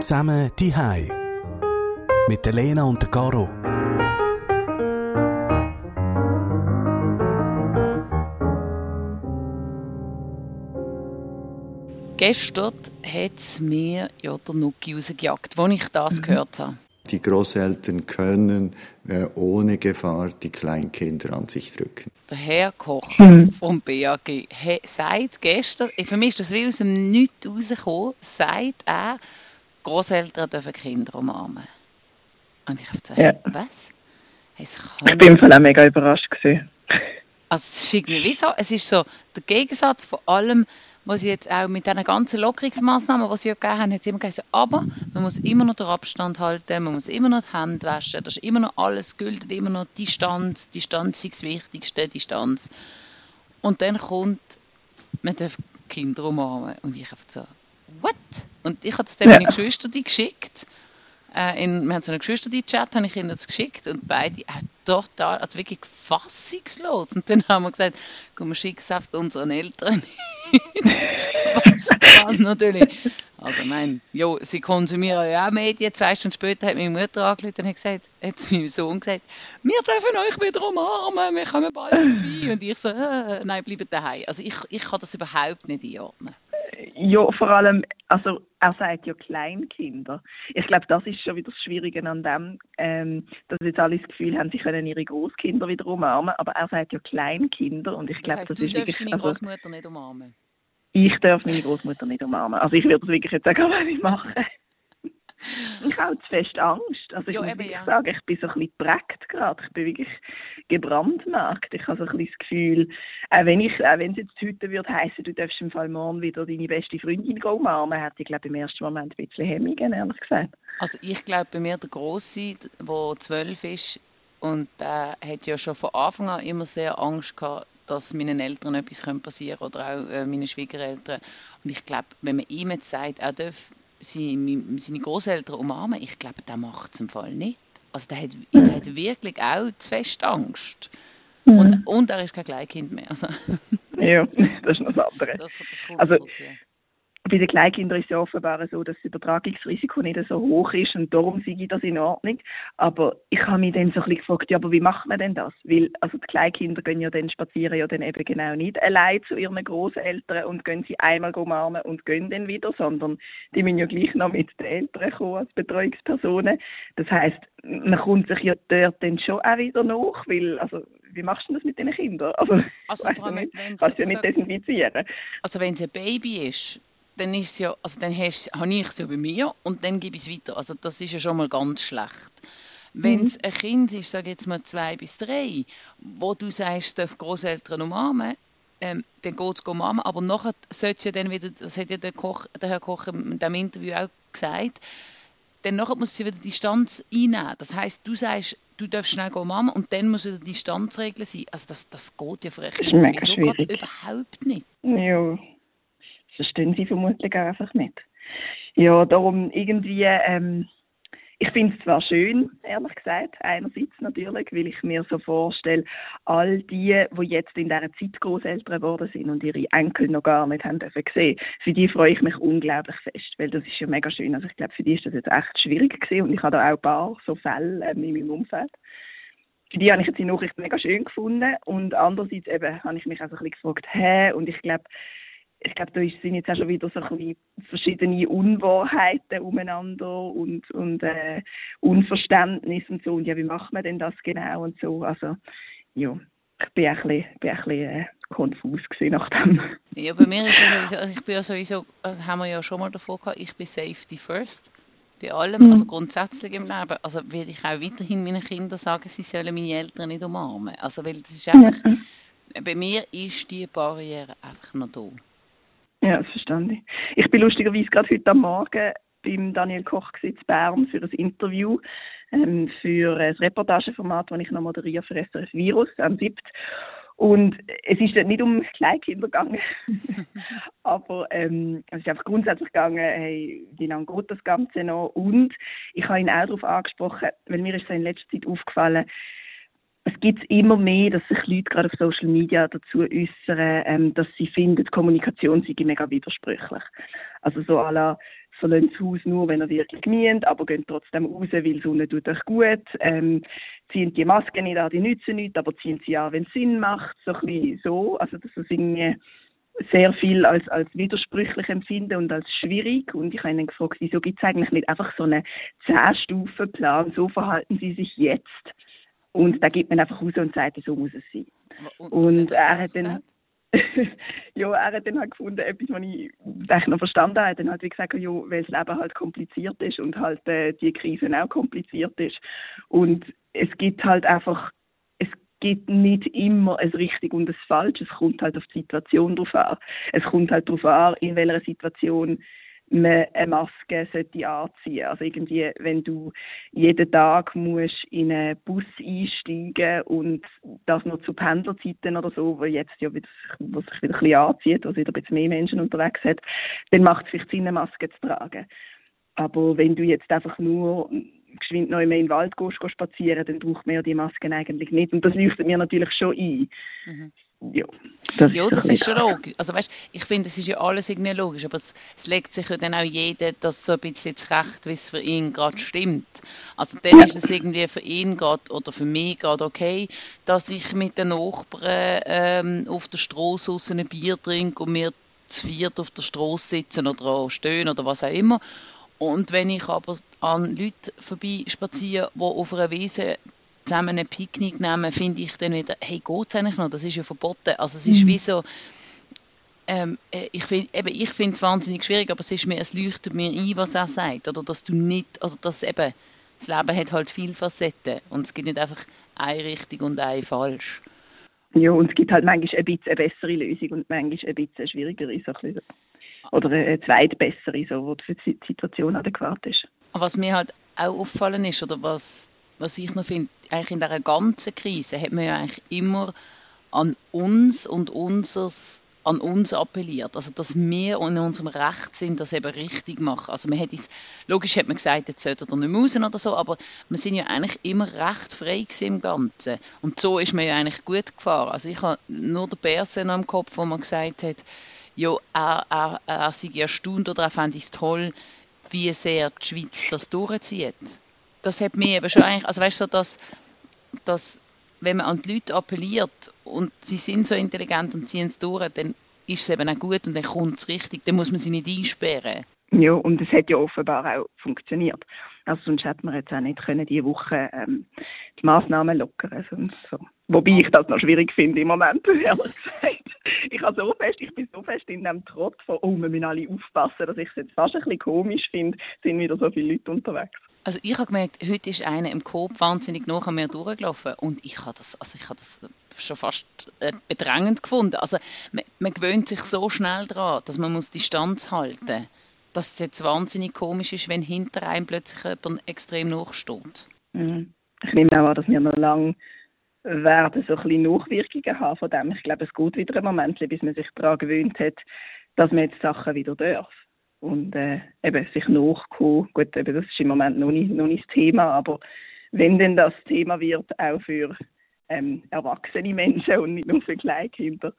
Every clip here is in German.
Zusammen die Hai mit der Lena und der Caro. Gestern hat es mir ja der Nuki rausgejagt, als ich das Mhm. gehört habe. Die Großeltern können äh, ohne Gefahr die Kleinkinder an sich drücken. Der Herr Koch Mhm. vom BAG he, sagt gestern, für mich ist das wie aus dem Nichts rausgekommen, sagt er, Großeltern dürfen Kinder umarmen. Und ich habe gesagt, Ja. was? Es Ich bin im Fall auch mega überrascht gewesen. Also es ist irgendwie wie so, es ist so der Gegensatz von allem, was sie jetzt auch mit diesen ganzen Lockerungsmaßnahmen, die sie ja gegeben haben, hat sie immer gesagt, aber man muss immer noch den Abstand halten, man muss immer noch die Hände waschen, das ist immer noch alles gilt, immer noch Distanz, Distanz ist das Wichtigste, Distanz. Und dann kommt, man darf Kinder umarmen und ich einfach so, what? Und ich habe es dann Ja. meinen Geschwistern geschickt, äh, in, wir haben so einen Geschwister-Chat, habe ich ihnen das geschickt und beide äh, total, also wirklich fassungslos. Und dann haben wir gesagt, komm, wir schicken es auf unseren Eltern. Was natürlich. Also nein, jo, sie konsumieren ja auch Medien. Zwei Stunden später hat meine Mutter angerufen und hat gesagt, hat zu meinem Sohn gesagt, wir dürfen euch wieder umarmen, wir kommen bald vorbei. Und ich so, äh, nein, bleibt daheim. Also ich, ich kann das überhaupt nicht einordnen. Ja, vor allem, also er sagt ja Kleinkinder. Ich glaube, das ist schon wieder das Schwierige an dem, ähm, dass jetzt alle das Gefühl haben, sie können ihre Großkinder wieder umarmen, aber er sagt ja Kleinkinder und ich Das glaube, heisst, das, du ist darfst wirklich, deine also, Großmutter nicht umarmen. ich darf meine Großmutter nicht umarmen. Also ich würde das wirklich jetzt auch gar nicht machen. Ich habe zu fest Angst. Also ich Ja, muss eben, ja. sagen, ich bin so ein bisschen geprägt gerade. Ich bin wirklich gebrandmarkt. Ich habe so ein bisschen das Gefühl, auch wenn ich, auch wenn es jetzt heute würde heißen, du darfst im Fall morgen wieder deine beste Freundin umarmen, hätte ich glaube im ersten Moment ein bisschen Hemmungen, ehrlich gesagt. Also ich glaube bei mir der Grosse, der zwölf ist und der hat ja schon von Anfang an immer sehr Angst gehabt, dass meinen Eltern etwas könnte passieren oder auch äh, meinen Schwiegereltern. Und ich glaube, wenn man ihm jetzt sagt, er darf seine, seine Großeltern umarmen, ich glaube, der macht es im Fall nicht. Also der hat, der hat wirklich auch zu fest Angst. Und, und er ist kein Kleinkind mehr. Also, Ja, das ist noch das andere. das, das kommt Also- dazu. Bei den Kleinkindern ist es ja offenbar so, dass das Übertragungsrisiko nicht so hoch ist und darum sehe ich das in Ordnung. Aber ich habe mich dann so ein bisschen gefragt, ja, aber wie macht man denn das? Weil, also die Kleinkinder gehen ja dann spazieren ja dann eben genau nicht allein zu ihren Großeltern und gehen sie einmal umarmen und gehen dann wieder, sondern die müssen ja gleich noch mit den Eltern kommen als Betreuungspersonen. Das heißt, man kommt sich ja dort dann schon auch wieder nach, weil, also, wie machst du das mit den Kindern? Also, Also vor allem, nicht. wenn kannst du ja nicht desinfizieren. Also wenn es ein Baby ist, dann ist ja, also dann hast, habe ich es ja bei mir und dann gebe ich es weiter. Also das ist ja schon mal ganz schlecht. Wenn es ein Kind ist, sage ich jetzt mal zwei bis drei, wo du sagst, darf Großeltern umarmen, ähm, dann geht es umarmen, aber nachher sollte ja dann wieder, das hat ja der, Koch, der Herr Koch in diesem Interview auch gesagt, dann nachher muss sie wieder Distanz einnehmen. Das heißt, du sagst, du darfst schnell umarmen und dann muss wieder Distanzregel sein. Also das, das geht ja für ein Kind schwierig. überhaupt nicht. Ja, verstehen sie vermutlich auch einfach nicht. Ja, darum irgendwie, ähm, ich finde es zwar schön, ehrlich gesagt, einerseits natürlich, weil ich mir so vorstelle, all die, die jetzt in dieser Zeit Großeltern geworden sind und ihre Enkel noch gar nicht haben dürfen sehen, für die freue ich mich unglaublich fest, weil das ist ja mega schön. Also ich glaube, für die ist das jetzt echt schwierig gewesen und ich habe da auch ein paar so Fälle ähm, in meinem Umfeld für die habe ich jetzt die Nachricht mega schön gefunden und andererseits eben habe ich mich auch so ein bisschen gefragt, hä, und ich glaube, ich glaube, da sind jetzt auch schon wieder so ein bisschen verschiedene Unwahrheiten umeinander und, und äh, Unverständnis und so. Und ja, wie macht man denn das genau und so? Also, ja, ich bin ein bisschen, bin ein bisschen äh, konfus gewesen nach dem. Ja, bei mir ist ja sowieso, also ich bin ja sowieso, also haben wir ja schon mal davon gehabt, ich bin Safety First. Bei allem, Mhm. also grundsätzlich im Leben. Also werde ich auch weiterhin meinen Kindern sagen, sie sollen meine Eltern nicht umarmen. Also weil das ist einfach, bei mir ist die Barriere einfach noch da. Ja, das verstand ich. Ich bin lustigerweise gerade heute am Morgen beim Daniel Koch in Bern für ein Interview, ähm, für ein Reportageformat, das ich noch moderiere für SRF Virus am 7. Und es ist nicht um Kleinkinder gegangen, aber ähm, es ist einfach grundsätzlich gegangen, hey, wie lange geht das Ganze noch? Und ich habe ihn auch darauf angesprochen, weil mir ist in letzter Zeit aufgefallen, es gibt immer mehr, dass sich Leute gerade auf Social Media dazu äußern, ähm, dass sie finden, Kommunikation sei mega widersprüchlich. Also so à la, verlassen das Haus nur, wenn ihr wirklich müsst, aber gehen trotzdem raus, weil Sonne tut euch gut. Ähm, ziehen die Masken nicht an, die nützen nicht, aber ziehen sie an, wenn es Sinn macht. So ein bisschen so. Also, das ist irgendwie sehr viel als, als widersprüchlich empfinden und als schwierig. Und ich habe ihn gefragt, wieso gibt es eigentlich nicht einfach so einen Zehn-Stufen-Plan, so verhalten sie sich jetzt. Und da gibt man einfach raus und sagt, so muss es sein. Und, und er hat dann, ja, er hat dann halt gefunden, etwas, was ich noch verstanden habe, dann hat er gesagt, ja, weil das Leben halt kompliziert ist und halt äh, die Krise auch kompliziert ist. Und es gibt halt einfach gibt nicht immer ein richtig und ein falsch. Es kommt halt auf die Situation drauf an. Es kommt halt darauf an, in welcher Situation man eine Maske sollte anziehen. Also irgendwie, wenn du jeden Tag musst in einen Bus einsteigen und das noch zu Pendlerzeiten oder so, wo jetzt ja wieder, wo sich wieder ein bisschen anzieht, wo wieder ein bisschen mehr Menschen unterwegs hat, dann macht es sich Sinn, eine Maske zu tragen. Aber wenn du jetzt einfach nur geschwind noch mehr in den Wald gehst, gehst spazieren, dann braucht man ja die Masken eigentlich nicht. Und das leuchtet mir natürlich schon ein. Mhm. Ja, das, ja, das ist schon logisch. Also weißt, ich finde, es ist ja alles irgendwie logisch, aber es, es, legt sich ja dann auch jeder das so ein bisschen zurecht, wie es für ihn gerade stimmt. Also dann ist es irgendwie für ihn gerade oder für mich gerade okay, dass ich mit den Nachbarn ähm, auf der Straße ein Bier trinke und wir zu viert auf der Straße sitzen oder auch stehen oder was auch immer und wenn ich aber an Leute vorbei spaziere, die auf einer Wiese zusammen ein Picknick nehmen, finde ich dann wieder, hey, geht es eigentlich noch? Das ist ja verboten. Also es ist mhm. wie so, ähm, äh, ich finde ich es wahnsinnig schwierig, aber es ist mir, es leuchtet mir ein, was er sagt. Oder dass du nicht, also dass eben, das Leben hat halt viele Facetten und es gibt nicht einfach eine richtig und eine falsch. Ja, und es gibt halt manchmal ein bisschen eine bessere Lösung und manchmal ein bisschen eine schwierigere. So ein oder eine zweitbessere, so, wo für die Situation adäquat ist. Was mir halt auch auffallen ist, oder was, was ich noch finde, eigentlich in dieser ganzen Krise hat man ja eigentlich immer an uns und unseres an uns appelliert. Also, dass wir in unserem Recht sind, das eben richtig machen. Also, man hätte es, logisch hat man gesagt, jetzt sollte er nicht müssen oder so, aber wir sind ja eigentlich immer recht frei im Ganzen. Und so ist man ja eigentlich gut gefahren. Also, ich habe nur den Berse noch im Kopf, wo man gesagt hat, ja, er, er, er sei erstaunt oder er fände es toll, wie sehr die Schweiz das durchzieht. Das hat mich eben schon eigentlich, also weißt du, dass, dass wenn man an die Leute appelliert und sie sind so intelligent und ziehen es durch, dann ist es eben auch gut und dann kommt es richtig, dann muss man sie nicht einsperren. Ja, und es hat ja offenbar auch funktioniert. Also sonst hätte man jetzt auch nicht können, diese Woche ähm, die Massnahmen lockern können. So. Wobei ich das noch schwierig finde im Moment, ehrlich gesagt. Ich, so fest, ich bin so fest in dem Trott von, oh, wir müssen alle aufpassen, dass ich es jetzt fast ein bisschen komisch finde, sind wieder so viele Leute unterwegs. Also ich habe gemerkt, heute ist einer im Coop wahnsinnig nach mir durchgelaufen und ich habe das, also ich habe das schon fast äh, bedrängend gefunden. Also man, man, gewöhnt sich so schnell daran, dass man muss Distanz halten muss dass es jetzt wahnsinnig komisch ist, wenn hinter einem plötzlich jemand extrem nachsteht. Mhm. Ich nehme auch an, dass wir noch lange werden so ein bisschen Nachwirkungen haben von dem. Ich glaube, es geht wieder ein Moment, bis man sich daran gewöhnt hat, dass man jetzt Sachen wieder darf. Und äh, eben sich nachkommen, gut, eben das ist im Moment noch nicht, noch nicht das Thema, aber wenn denn das Thema wird, auch für ähm, erwachsene Menschen und nicht nur für Kleinkinder,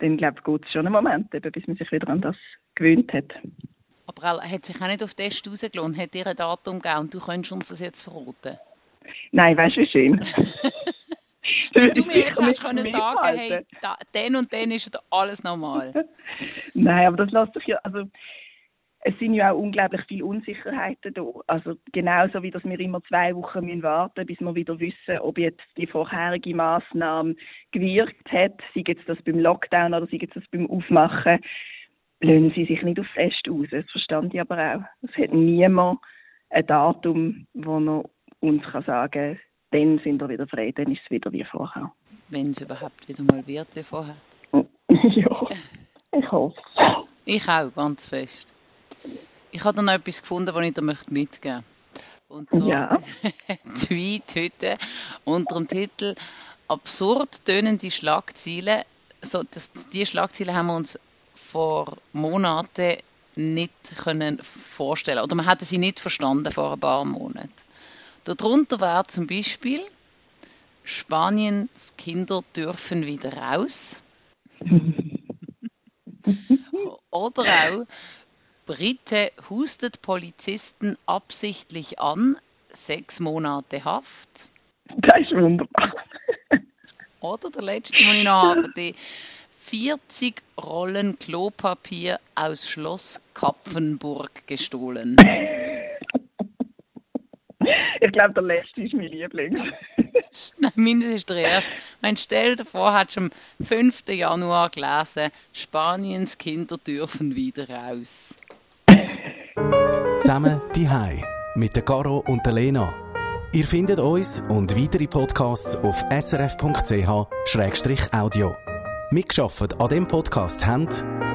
dann glaube ich, geht es schon einen Moment, eben, bis man sich wieder an das gewöhnt hat. Aber er hat sich auch nicht auf Test rausgelohnt, hat dir ein Datum gegeben und du könntest uns das jetzt verraten. Nein, weißt du, wie schön. Wenn du mir jetzt hast können sagen, hey, da, den und den ist alles normal. Nein, aber das lässt sich ja, also es sind ja auch unglaublich viele Unsicherheiten da. Also genauso wie dass wir immer zwei Wochen müssen warten bis wir wieder wissen, ob jetzt die vorherige Maßnahme gewirkt hat, sei jetzt das beim Lockdown oder sei jetzt das beim Aufmachen lösen sie sich nicht auf Fest aus. Das verstand ich aber auch. Es hat niemand ein Datum, wo er uns kann sagen kann, dann sind wir wieder frei, dann ist es wieder wie vorher. Wenn es überhaupt wieder mal wird wie vorher. ja, ich hoffe Ich auch, ganz fest. Ich habe dann noch etwas gefunden, das ich dir mitgeben möchte. Und zwar ja. Tweet heute unter dem Titel Absurd tönende Schlagzeilen. So, das, die Schlagzeilen haben wir uns vor Monaten nicht können vorstellen oder man hatte sie nicht verstanden vor ein paar Monaten. Darunter war zum Beispiel Spaniens Kinder dürfen wieder raus. Oder auch Britte hustet Polizisten absichtlich an. Sechs Monate Haft. Das ist wunderbar. Oder der letzte, den ich noch habe, die 40 Rollen Klopapier aus Schloss Kapfenburg gestohlen. Ich glaube, der letzte ist mein Liebling. Nein, mindestens ist der erste. Mein stell dir vor, hast du am 5. Januar gelesen, Spaniens Kinder dürfen wieder raus. Zusammen die Hai mit der Caro und der Lena. Ihr findet uns und weitere Podcasts auf srf.ch-audio. Mitgeschafft an dem Podcast haben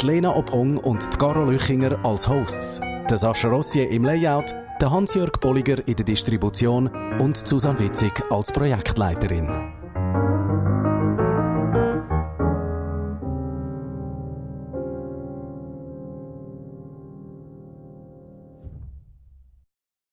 die Lena Ophong und die Caro Lüchinger als Hosts, der Sascha Rossier im Layout, der Hans-Jörg Bolliger in der Distribution und Susanne Witzig als Projektleiterin.